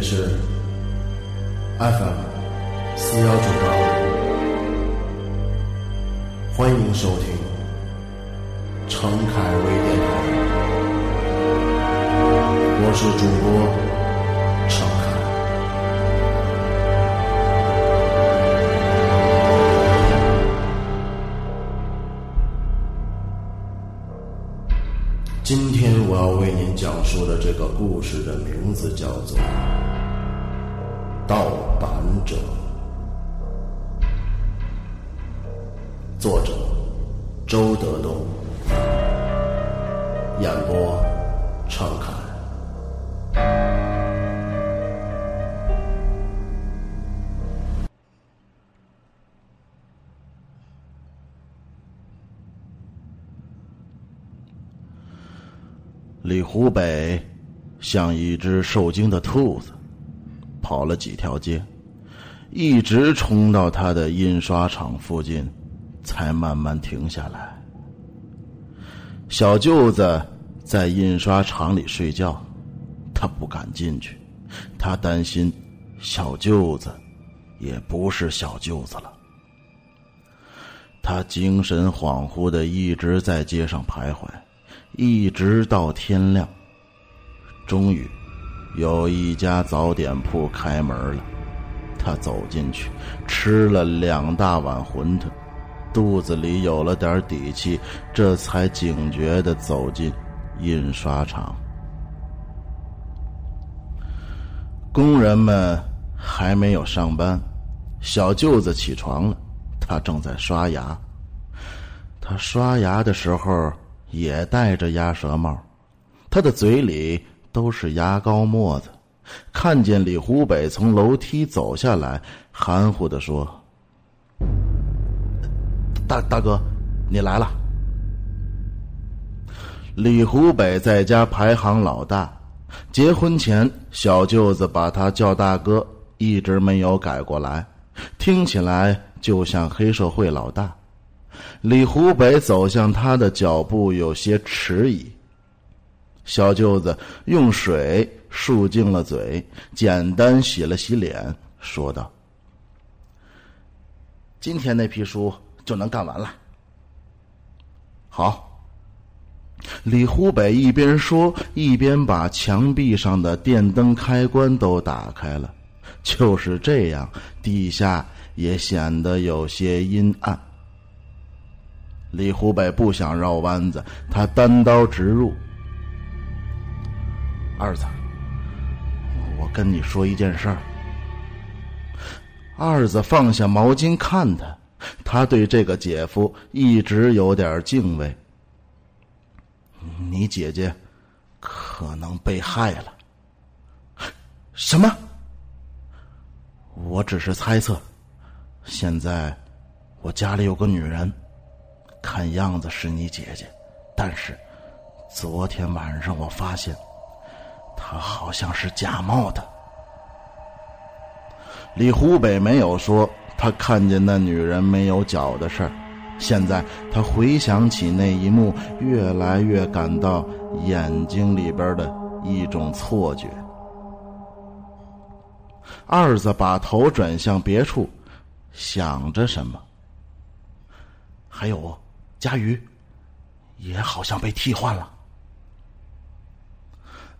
这里是演播畅侃。李湖北像一只受惊的兔子，跑了几条街，一直冲到他的印刷厂附近，才慢慢停下来。小舅子在印刷厂里睡觉，他不敢进去，他担心小舅子也不是小舅子了。他精神恍惚的一直在街上徘徊。一直到天亮，终于有一家早点铺开门了。他走进去，吃了两大碗馄饨，肚子里有了点底气，这才警觉的走进印刷厂。工人们还没有上班，小舅子起床了，他正在刷牙。他刷牙的时候。也戴着鸭舌帽，他的嘴里都是牙膏沫子。看见李湖北从楼梯走下来，含糊的说：“大大哥，你来了。”李湖北在家排行老大，结婚前小舅子把他叫大哥，一直没有改过来，听起来就像黑社会老大。李湖北走向他的脚步有些迟疑。小舅子用水漱净了嘴，简单洗了洗脸，说道：“今天那批书就能干完了。”好。李湖北一边说，一边把墙壁上的电灯开关都打开了。就是这样，地下也显得有些阴暗。李湖北不想绕弯子，他单刀直入：“二子，我跟你说一件事儿。”二子放下毛巾看他，他对这个姐夫一直有点敬畏。你姐姐可能被害了。什么？我只是猜测。现在我家里有个女人。看样子是你姐姐，但是昨天晚上我发现她好像是假冒的。李湖北没有说他看见那女人没有脚的事儿，现在他回想起那一幕，越来越感到眼睛里边的一种错觉。二子把头转向别处，想着什么。还有。佳瑜，也好像被替换了。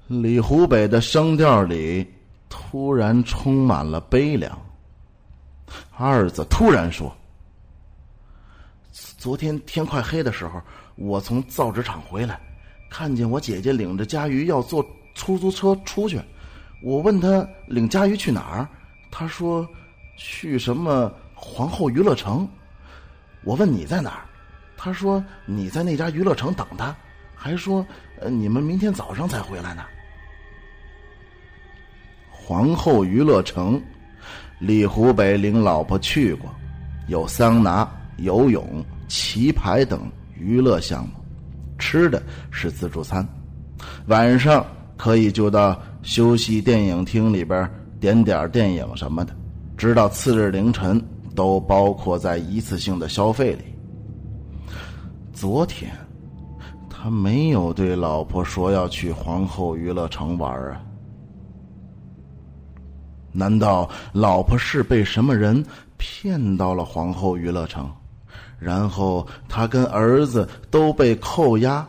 李湖北的声调里突然充满了悲凉。二子突然说：“昨天天快黑的时候，我从造纸厂回来，看见我姐姐领着佳瑜要坐出租车出去。我问她领佳瑜去哪儿，她说去什么皇后娱乐城。我问你在哪儿？”他说：“你在那家娱乐城等他，还说，呃，你们明天早上才回来呢。”皇后娱乐城，李湖北领老婆去过，有桑拿、游泳、棋牌等娱乐项目，吃的是自助餐，晚上可以就到休息电影厅里边点点电影什么的，直到次日凌晨都包括在一次性的消费里。昨天，他没有对老婆说要去皇后娱乐城玩啊。难道老婆是被什么人骗到了皇后娱乐城，然后他跟儿子都被扣押，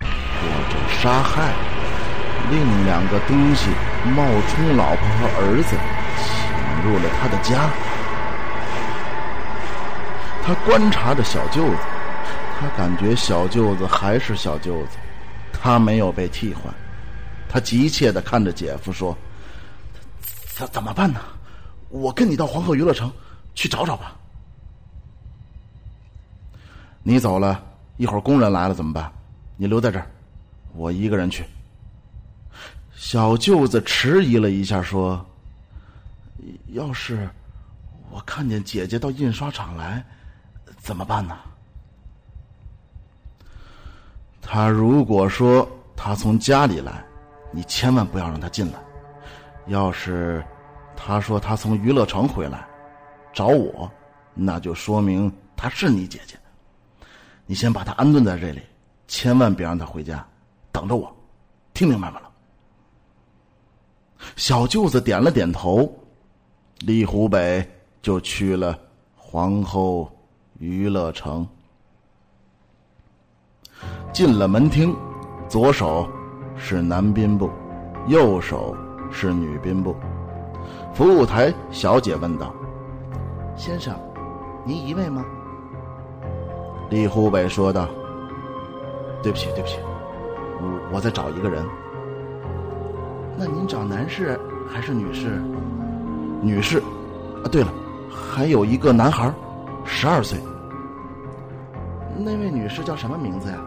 或者杀害？另两个东西冒充老婆和儿子，潜入了他的家。他观察着小舅子，他感觉小舅子还是小舅子，他没有被替换。他急切的看着姐夫说：“怎怎么办呢？我跟你到黄鹤娱乐城去找找吧。你走了一会儿，工人来了怎么办？你留在这儿，我一个人去。”小舅子迟疑了一下，说：“要是我看见姐姐到印刷厂来，怎么办呢？”他如果说他从家里来，你千万不要让他进来；要是他说他从娱乐城回来找我，那就说明他是你姐姐。你先把他安顿在这里，千万别让他回家，等着我，听明白吗？小舅子点了点头，李湖北就去了皇后娱乐城。进了门厅，左手是男宾部，右手是女宾部。服务台小姐问道：“先生，您一位吗？”李湖北说道：“对不起，对不起，我我在找一个人。”那您找男士还是女士？女士。啊，对了，还有一个男孩，十二岁。那位女士叫什么名字呀？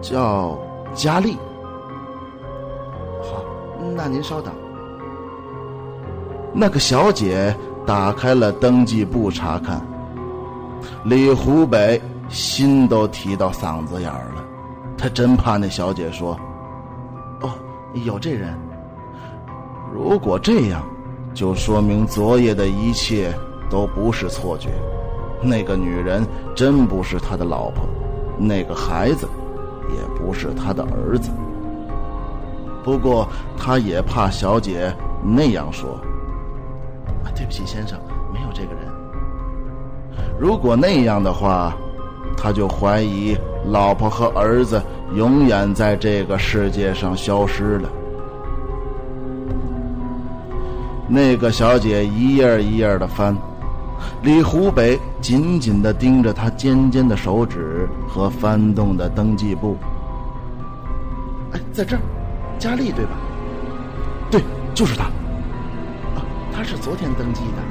叫佳丽。好，那您稍等。那个小姐打开了登记簿查看，李湖北心都提到嗓子眼儿了，他真怕那小姐说。哦有这人，如果这样，就说明昨夜的一切都不是错觉。那个女人真不是他的老婆，那个孩子也不是他的儿子。不过，他也怕小姐那样说。啊，对不起，先生，如果那样的话，他就怀疑老婆和儿子。永远在这个世界上消失了。那个小姐一页一页的翻，李湖北紧紧的盯着她尖尖的手指和翻动的登记簿。哎，在这儿，佳丽对吧？对，就是她。啊，她是昨天登记的。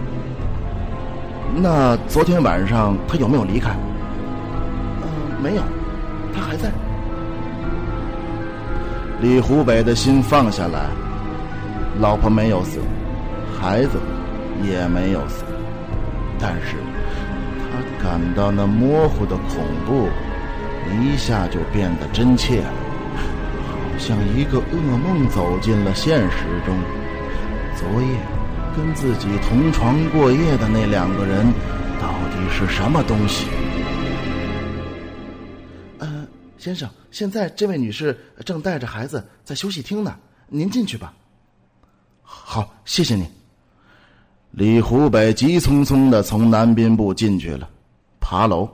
那昨天晚上他有没有离开？嗯，没有，他还在。李湖北的心放下来，老婆没有死，孩子也没有死，但是他感到那模糊的恐怖一下就变得真切了，好像一个噩梦走进了现实中。昨夜跟自己同床过夜的那两个人，到底是什么东西？先生，现在这位女士正带着孩子在休息厅呢，您进去吧。好，谢谢你。李湖北急匆匆的从男宾部进去了，爬楼，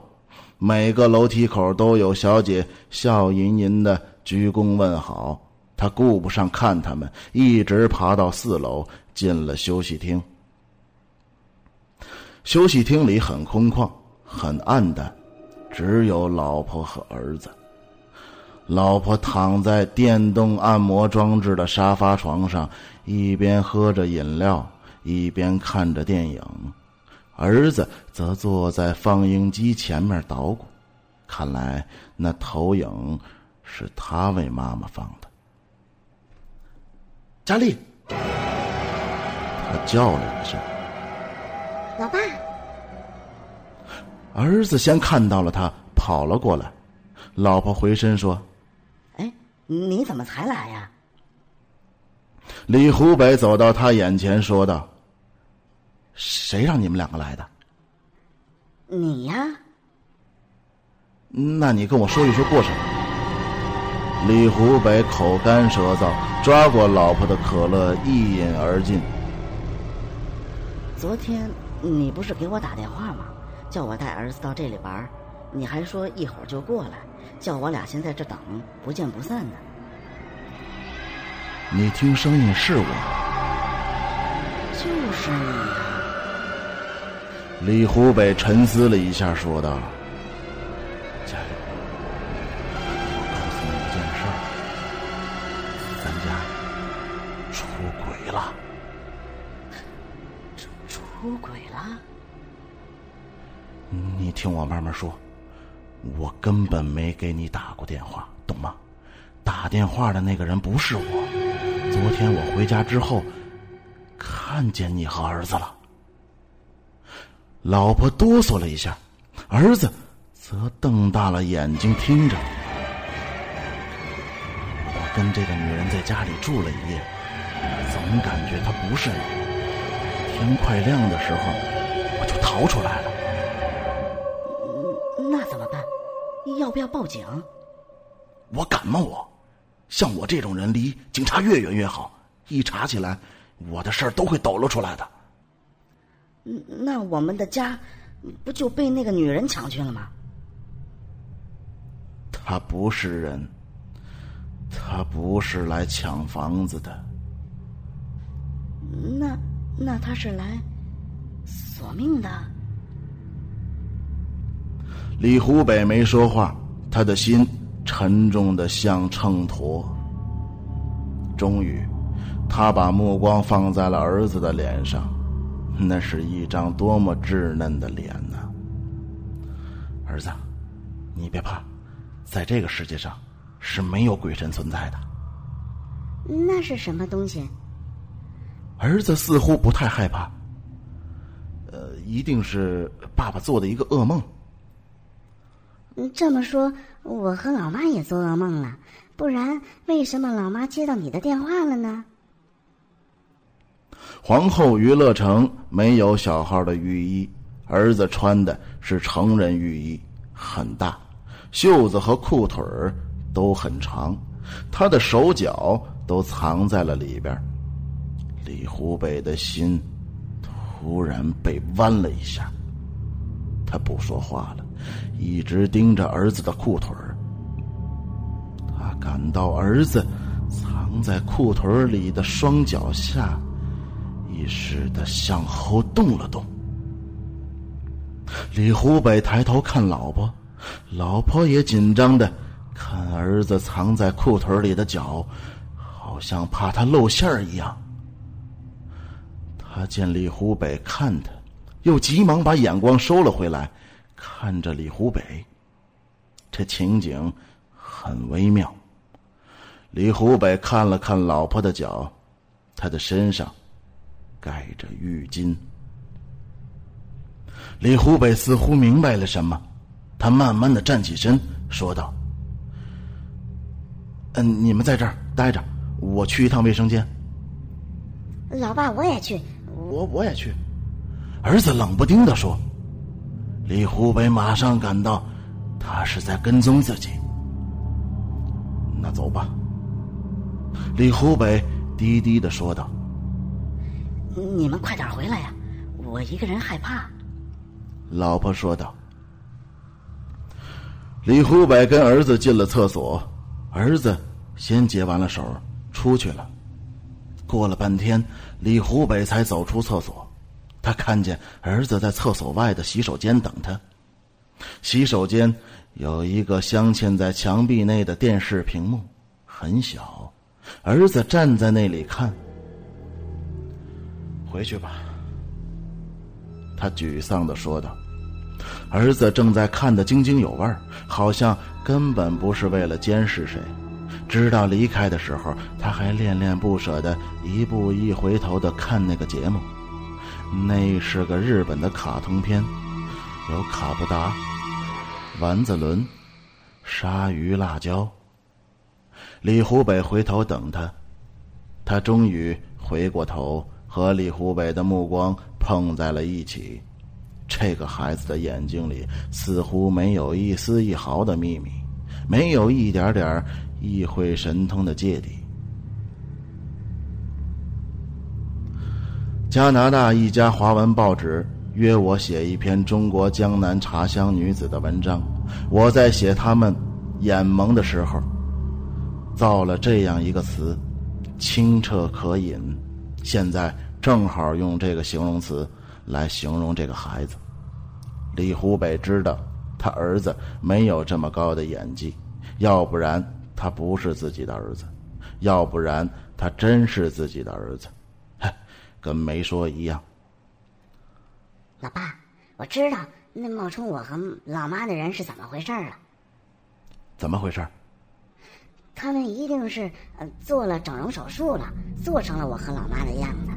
每个楼梯口都有小姐笑吟吟的鞠躬问好。他顾不上看他们，一直爬到四楼，进了休息厅。休息厅里很空旷，很暗淡，只有老婆和儿子。老婆躺在电动按摩装置的沙发床上，一边喝着饮料，一边看着电影。儿子则坐在放映机前面捣鼓，看来那投影是他为妈妈放的。佳丽，他叫了一声：“老爸。”儿子先看到了他，跑了过来。老婆回身说。哎你怎么才来呀？李湖北走到他眼前说道：“谁让你们两个来的？”你呀。那你跟我说一说过程。李湖北口干舌燥，抓过老婆的可乐一饮而尽，昨天你不是给我打电话吗？叫我带儿子到这里玩，你还说一会儿就过来，叫我俩先在这等，不见不散呢。你听声音是我，就是你。李湖北沉思了一下，说道：“听我慢慢说，我根本没给你打过电话，懂吗？打电话的那个人不是我。”昨天我回家之后，看见你和儿子了。老婆哆嗦了一下，儿子则瞪大了眼睛听着。我跟这个女人在家里住了一夜，总感觉她不是你。天快亮的时候，我就逃出来了。那怎么办？要不要报警？我敢吗？我。像我这种人，离警察越远越好。一查起来，我的事儿都会抖露出来的。那我们的家不就被那个女人抢去了吗？她不是人，她不是来抢房子的。那那她是来索命的。李湖北没说话，他的心。沉重的像秤砣。终于，他把目光放在了儿子的脸上，那是一张多么稚嫩的脸呐！儿子，你别怕，在这个世界上是没有鬼神存在的。那是什么东西？儿子似乎不太害怕。呃，一定是爸爸做的一个噩梦。这么说，我和老妈也做噩梦了，不然为什么老妈接到你的电话了呢？皇后娱乐城没有小号的浴衣，儿子穿的是成人浴衣，很大，袖子和裤腿都很长，他的手脚都藏在了里边。李湖北的心突然被弯了一下，他不说话了。一直盯着儿子的裤腿他感到儿子藏在裤腿里的双脚下，一时的向后动了动。李湖北抬头看老婆，老婆也紧张的看儿子藏在裤腿里的脚，好像怕他露馅儿一样。他见李湖北看他，又急忙把眼光收了回来。看着李湖北，这情景很微妙。李湖北看了看老婆的脚，她的身上盖着浴巾。李湖北似乎明白了什么，他慢慢的站起身，说道：“嗯，你们在这儿待着，我去一趟卫生间。”老爸，我也去。我我也去。儿子冷不丁的说。李湖北马上感到，他是在跟踪自己。那走吧。李湖北低低的说道：“你们快点回来呀，我一个人害怕。”老婆说道。李湖北跟儿子进了厕所，儿子先解完了手，出去了。过了半天，李湖北才走出厕所。他看见儿子在厕所外的洗手间等他。洗手间有一个镶嵌在墙壁内的电视屏幕，很小。儿子站在那里看。回去吧，他沮丧的说道。儿子正在看得津津有味好像根本不是为了监视谁。直到离开的时候，他还恋恋不舍的一步一回头的看那个节目。那是个日本的卡通片，有卡布达、丸子轮、鲨鱼、辣椒。李湖北回头等他，他终于回过头，和李湖北的目光碰在了一起。这个孩子的眼睛里似乎没有一丝一毫的秘密，没有一点点意会神通的芥蒂。加拿大一家华文报纸约我写一篇中国江南茶乡女子的文章。我在写他们眼蒙的时候，造了这样一个词：清澈可饮。现在正好用这个形容词来形容这个孩子。李湖北知道他儿子没有这么高的演技，要不然他不是自己的儿子，要不然他真是自己的儿子，跟没说一样。老爸，我知道那冒充我和老妈的人是怎么回事了。怎么回事？他们一定是呃做了整容手术了，做成了我和老妈的样子。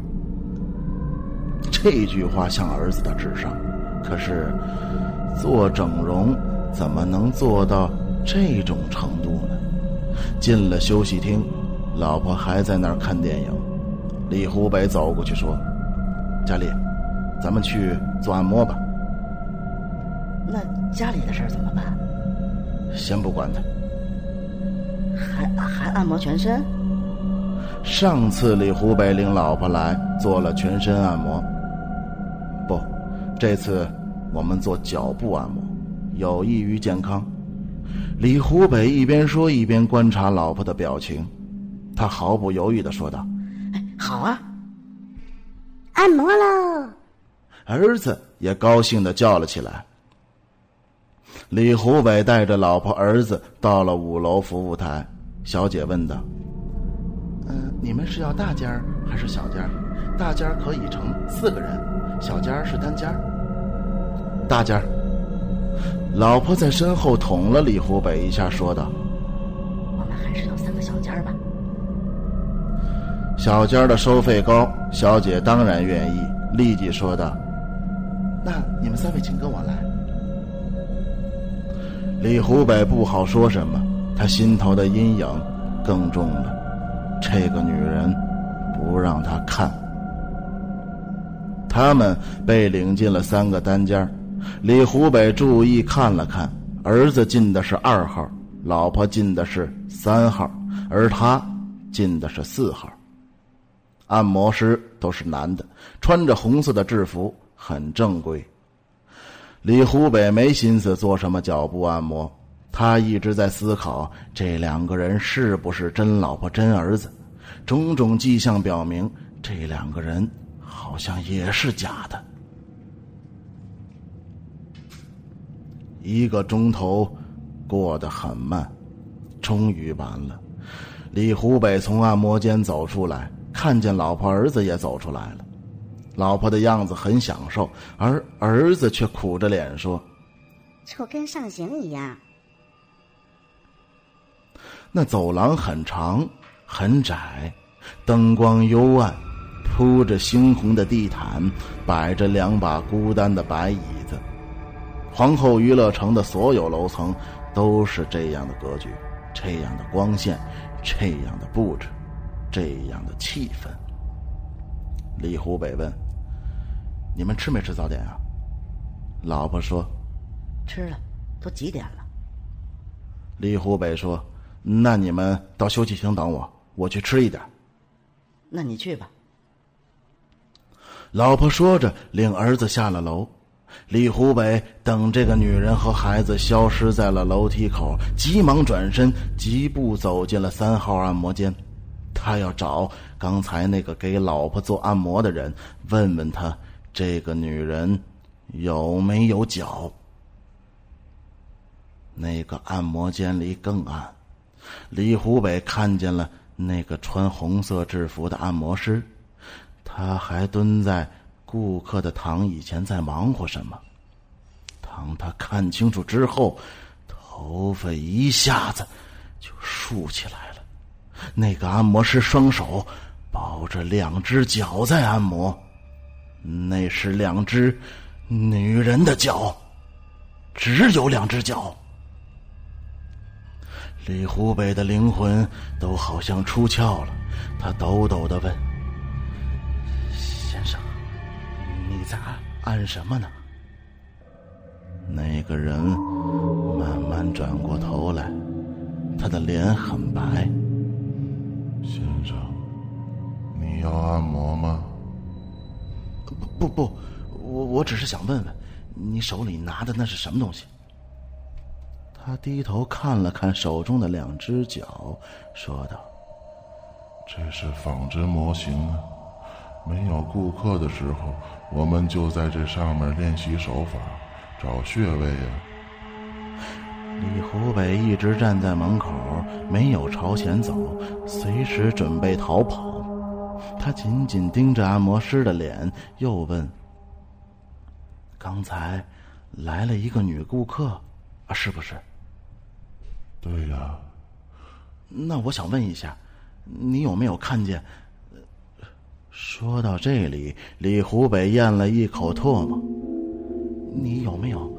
这句话像儿子的智商，可是做整容怎么能做到这种程度呢？进了休息厅，老婆还在那儿看电影。李湖北走过去说：“佳丽，咱们去做按摩吧。”那家里的事怎么办？先不管他。还还按摩全身？上次李湖北领老婆来做了全身按摩，不，这次我们做脚部按摩，有益于健康。李湖北一边说一边观察老婆的表情，他毫不犹豫的说道：“哎，好啊，按摩喽！”儿子也高兴的叫了起来。李湖北带着老婆儿子到了五楼服务台，小姐问道：“嗯，你们是要大间还是小间？大间可以盛四个人，小间是单间。大间。”老婆在身后捅了李湖北一下，说道：“我们还是要三个小间吧。”小间的收费高，小姐当然愿意，立即说道：“那你们三位请跟我来。”李湖北不好说什么，他心头的阴影更重了。这个女人不让他看。他们被领进了三个单间李湖北注意看了看，儿子进的是二号，老婆进的是三号，而他进的是四号。按摩师都是男的，穿着红色的制服，很正规。李湖北没心思做什么脚部按摩，他一直在思考这两个人是不是真老婆真儿子。种种迹象表明，这两个人好像也是假的。一个钟头过得很慢，终于完了。李湖北从按摩间走出来，看见老婆儿子也走出来了。老婆的样子很享受，而儿子却苦着脸说：“就跟上刑一样。”那走廊很长很窄，灯光幽暗，铺着猩红的地毯，摆着两把孤单的白椅子。皇后娱乐城的所有楼层都是这样的格局，这样的光线，这样的布置，这样的气氛。李湖北问。你们吃没吃早点啊？老婆说：“吃了，都几点了？”李湖北说：“那你们到休息厅等我，我去吃一点。”那你去吧。老婆说着，领儿子下了楼。李湖北等这个女人和孩子消失在了楼梯口，急忙转身，疾步走进了三号按摩间。他要找刚才那个给老婆做按摩的人，问问他。这个女人有没有脚？那个按摩间里更暗。李湖北看见了那个穿红色制服的按摩师，他还蹲在顾客的躺椅前在忙活什么。当他看清楚之后，头发一下子就竖起来了。那个按摩师双手抱着两只脚在按摩。那是两只女人的脚，只有两只脚。李湖北的灵魂都好像出窍了，他抖抖的问：“先生，你在按按什么呢？”那个人慢慢转过头来，他的脸很白。先生，你要按摩吗？不不，我我只是想问问，你手里拿的那是什么东西？他低头看了看手中的两只脚，说道：“这是仿真模型啊，没有顾客的时候，我们就在这上面练习手法，找穴位呀。”李湖北一直站在门口，没有朝前走，随时准备逃跑。他紧紧盯着按摩师的脸，又问：“刚才来了一个女顾客，啊，是不是？”“对呀。”“那我想问一下，你有没有看见？”说到这里，李湖北咽了一口唾沫。“你有没有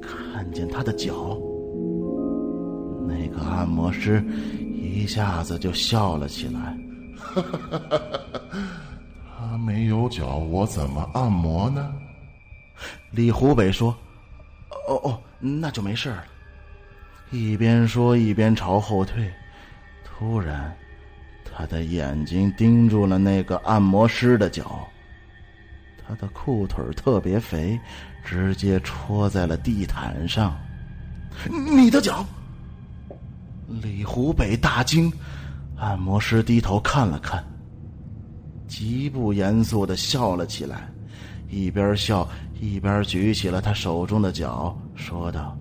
看见他的脚？”那个按摩师一下子就笑了起来。他没有脚，我怎么按摩呢？李湖北说：“哦哦，那就没事了。”一边说一边朝后退。突然，他的眼睛盯住了那个按摩师的脚。他的裤腿特别肥，直接戳在了地毯上。你的脚！李湖北大惊，按摩师低头看了看，极不严肃的笑了起来，一边笑一边举起了他手中的脚，说道：“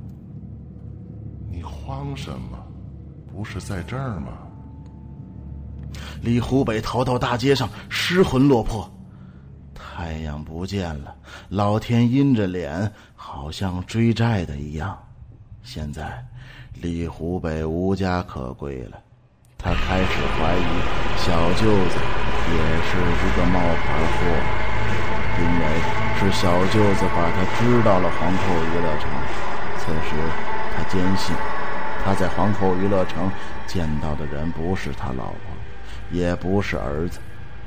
你慌什么？不是在这儿吗？”李湖北逃到大街上，失魂落魄。太阳不见了，老天阴着脸，好像追债的一样。现在。李湖北无家可归了，他开始怀疑小舅子也是一个冒牌货，因为是小舅子把他支到了皇后娱乐城。此时，他坚信他在皇后娱乐城见到的人不是他老婆，也不是儿子，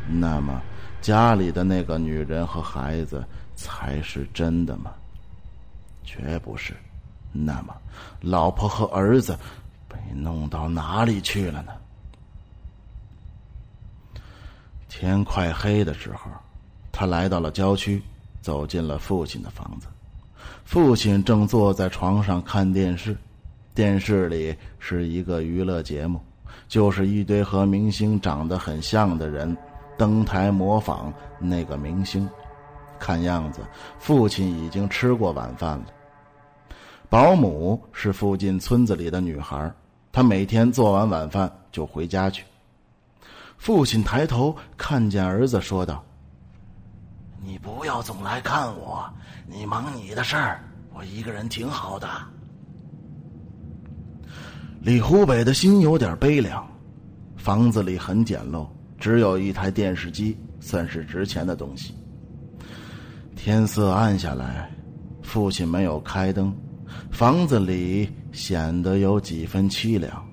那么家里的那个女人和孩子才是真的吗？绝不是。那么，老婆和儿子被弄到哪里去了呢？天快黑的时候，他来到了郊区，走进了父亲的房子。父亲正坐在床上看电视，电视里是一个娱乐节目，就是一堆和明星长得很像的人登台模仿那个明星。看样子，父亲已经吃过晚饭了。保姆是附近村子里的女孩，她每天做完晚饭就回家去。父亲抬头看见儿子，说道：“你不要总来看我，你忙你的事儿，我一个人挺好的。”李湖北的心有点悲凉。房子里很简陋，只有一台电视机，算是值钱的东西。天色暗下来，父亲没有开灯。房子里显得有几分凄凉，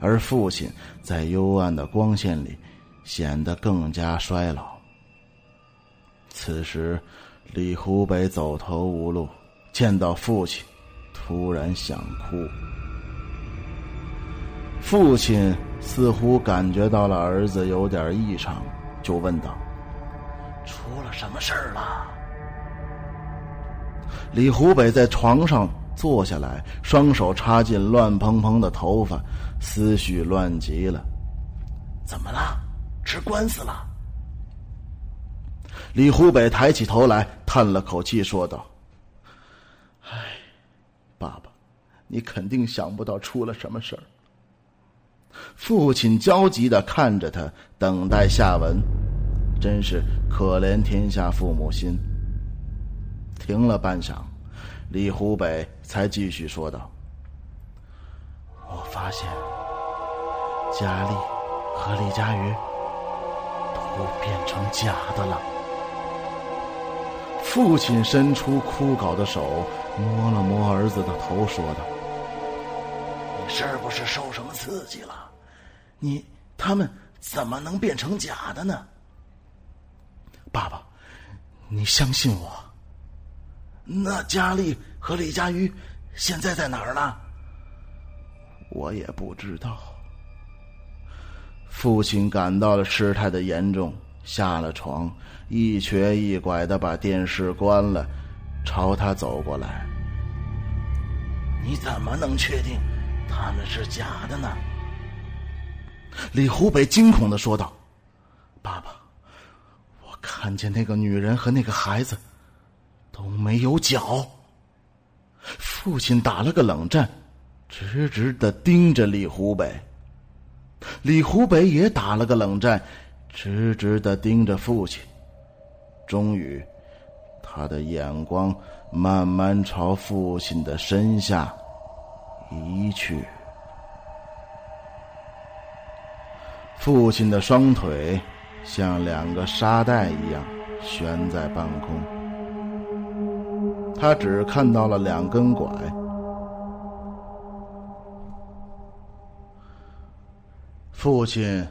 而父亲在幽暗的光线里显得更加衰老。此时，李湖北走投无路，见到父亲，突然想哭。父亲似乎感觉到了儿子有点异常，就问道：“出了什么事儿了？”李湖北在床上。坐下来，双手插进乱蓬蓬的头发，思绪乱极了。怎么了？吃官司了？李湖北抬起头来，叹了口气，说道：“唉，爸爸，你肯定想不到出了什么事儿。”父亲焦急的看着他，等待下文。真是可怜天下父母心。停了半晌。李湖北才继续说道：“我发现佳丽和李佳瑜都变成假的了。”父亲伸出枯槁的手，摸了摸儿子的头，说道：“你是不是受什么刺激了？你他们怎么能变成假的呢？”爸爸，你相信我。那佳丽和李佳瑜现在在哪儿呢？我也不知道。父亲感到了事态的严重，下了床，一瘸一拐的把电视关了，朝他走过来。你怎么能确定他们是假的呢？李湖北惊恐的说道：“爸爸，我看见那个女人和那个孩子都没有脚。”父亲打了个冷战，直直的盯着李湖北。李湖北也打了个冷战，直直的盯着父亲。终于，他的眼光慢慢朝父亲的身下移去。父亲的双腿像两个沙袋一样悬在半空，他只看到了两根拐。父亲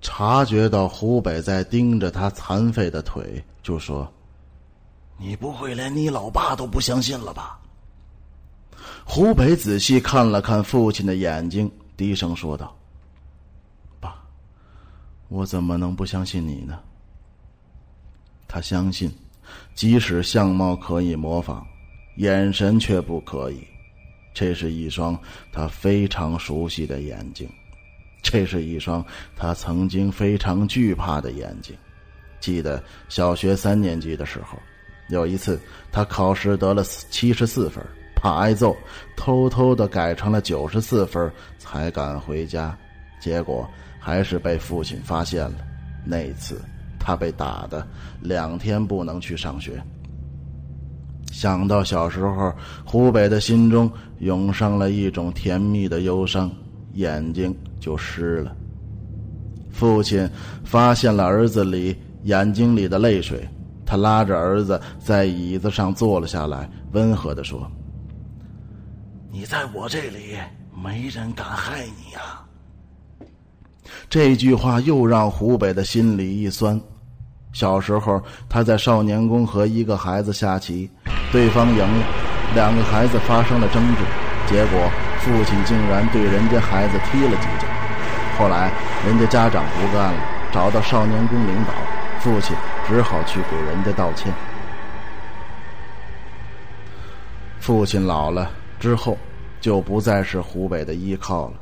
察觉到湖北在盯着他残废的腿，就说：“你不会连你老爸都不相信了吧？”湖北仔细看了看父亲的眼睛，低声说道。爸我怎么能不相信你呢？他相信，即使相貌可以模仿，眼神却不可以。这是一双他非常熟悉的眼睛，这是一双他曾经非常惧怕的眼睛。记得小学三年级的时候，有一次他考试得了七十四分，怕挨揍，偷偷的改成了九十四分，才敢回家。结果。还是被父亲发现了。那次，他被打的两天不能去上学。想到小时候，湖北的心中涌上了一种甜蜜的忧伤，眼睛就湿了。父亲发现了儿子里眼睛里的泪水，他拉着儿子在椅子上坐了下来，温和的说：“你在我这里，没人敢害你呀。”这句话又让湖北的心里一酸。小时候，他在少年宫和一个孩子下棋，对方赢了，两个孩子发生了争执，结果父亲竟然对人家孩子踢了几脚。后来，人家家长不干了，找到少年宫领导，父亲只好去给人家道歉。父亲老了之后，就不再是湖北的依靠了，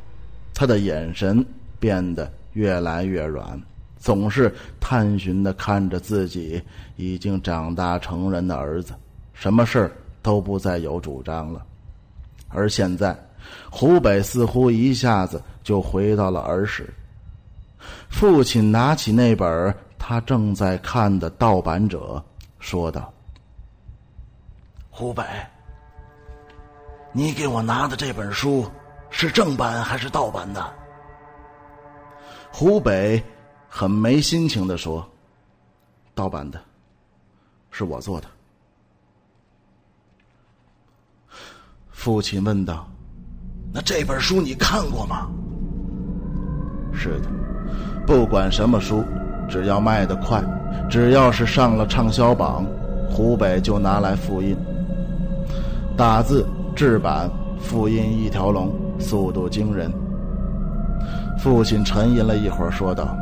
他的眼神。变得越来越软，总是探寻的看着自己已经长大成人的儿子，什么事儿都不再有主张了。而现在，湖北似乎一下子就回到了儿时。父亲拿起那本他正在看的盗版者，说道：“湖北，你给我拿的这本书是正版还是盗版的？”湖北很没心情的说：“盗版的，是我做的。”父亲问道：“那这本书你看过吗？”“是的，不管什么书，只要卖的快，只要是上了畅销榜，湖北就拿来复印。打字、制版、复印一条龙，速度惊人。”父亲沉吟了一会儿，说道：“，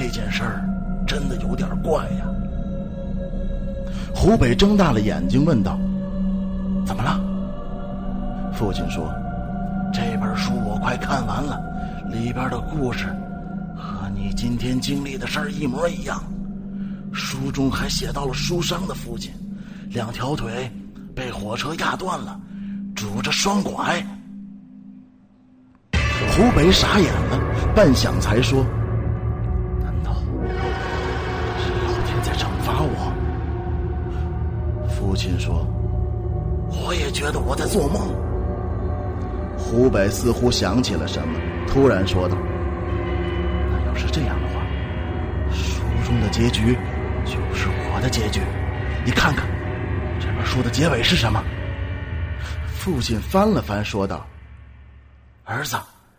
这件事儿真的有点怪呀。”湖北睁大了眼睛问道：“怎么了？”父亲说：“这本书我快看完了，里边的故事和你今天经历的事儿一模一样。书中还写到了书生的父亲，两条腿被火车压断了，拄着双拐。”湖北傻眼了，半晌才说：“父亲说：“我也觉得我在做梦。”湖北似乎想起了什么，突然说道：“那要是这样的话，书中的结局就是我的结局。你看看，这本书的结尾是什么？”父亲翻了翻，说道：“儿子。”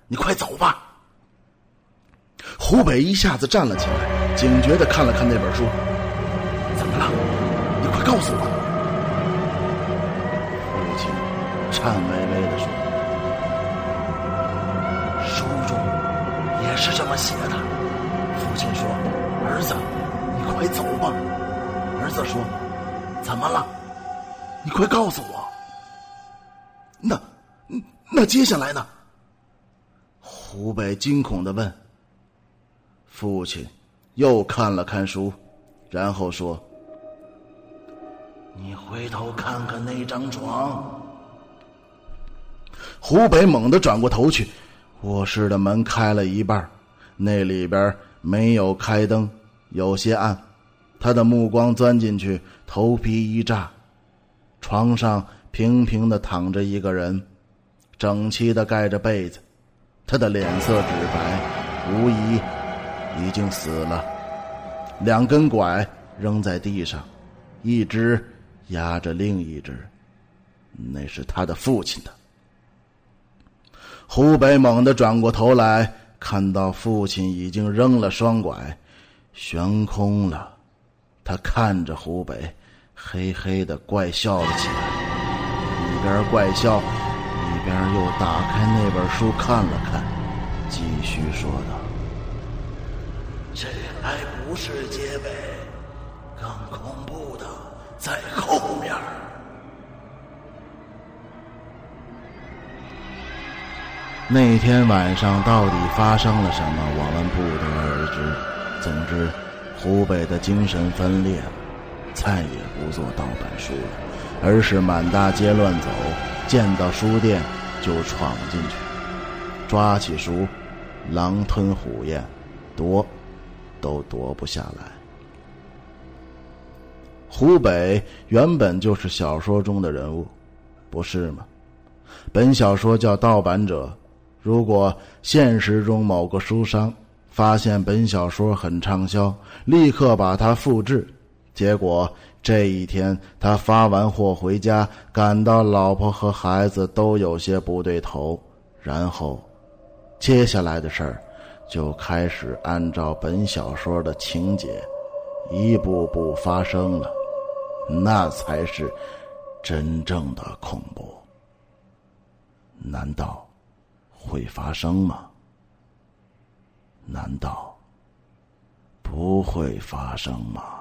你快走吧！湖北一下子站了起来，警觉的看了看那本书。怎么了？你快告诉我！颤巍巍的说：“书中也是这么写的。父亲说：“儿子，你快走吧。”儿子说：“怎么了？你快告诉我。”那，那接下来呢？湖北惊恐的问。父亲又看了看书，然后说：“你回头看看那张床。”湖北猛地转过头去，卧室的门开了一半，那里边没有开灯，有些暗。他的目光钻进去，头皮一炸，床上平平的躺着一个人，整齐的盖着被子，他的脸色纸白，无疑已经死了。两根拐扔在地上，一只压着另一只，那是他的父亲的。湖北猛地转过头来，看到父亲已经扔了双拐，悬空了。他看着湖北，嘿嘿的怪笑了起来，一边怪笑，一边又打开那本书看了看，继续说道：“这还不是结尾，更恐怖的在后那天晚上到底发生了什么，我们不得而知。总之，湖北的精神分裂了，再也不做盗版书了，而是满大街乱走，见到书店就闯进去，抓起书，狼吞虎咽，夺都夺不下来。湖北原本就是小说中的人物，不是吗？本小说叫《盗版者》。如果现实中某个书商发现本小说很畅销，立刻把它复制，结果这一天他发完货回家，感到老婆和孩子都有些不对头，然后接下来的事儿就开始按照本小说的情节一步步发生了，那才是真正的恐怖。难道？会发生吗？难道不会发生吗？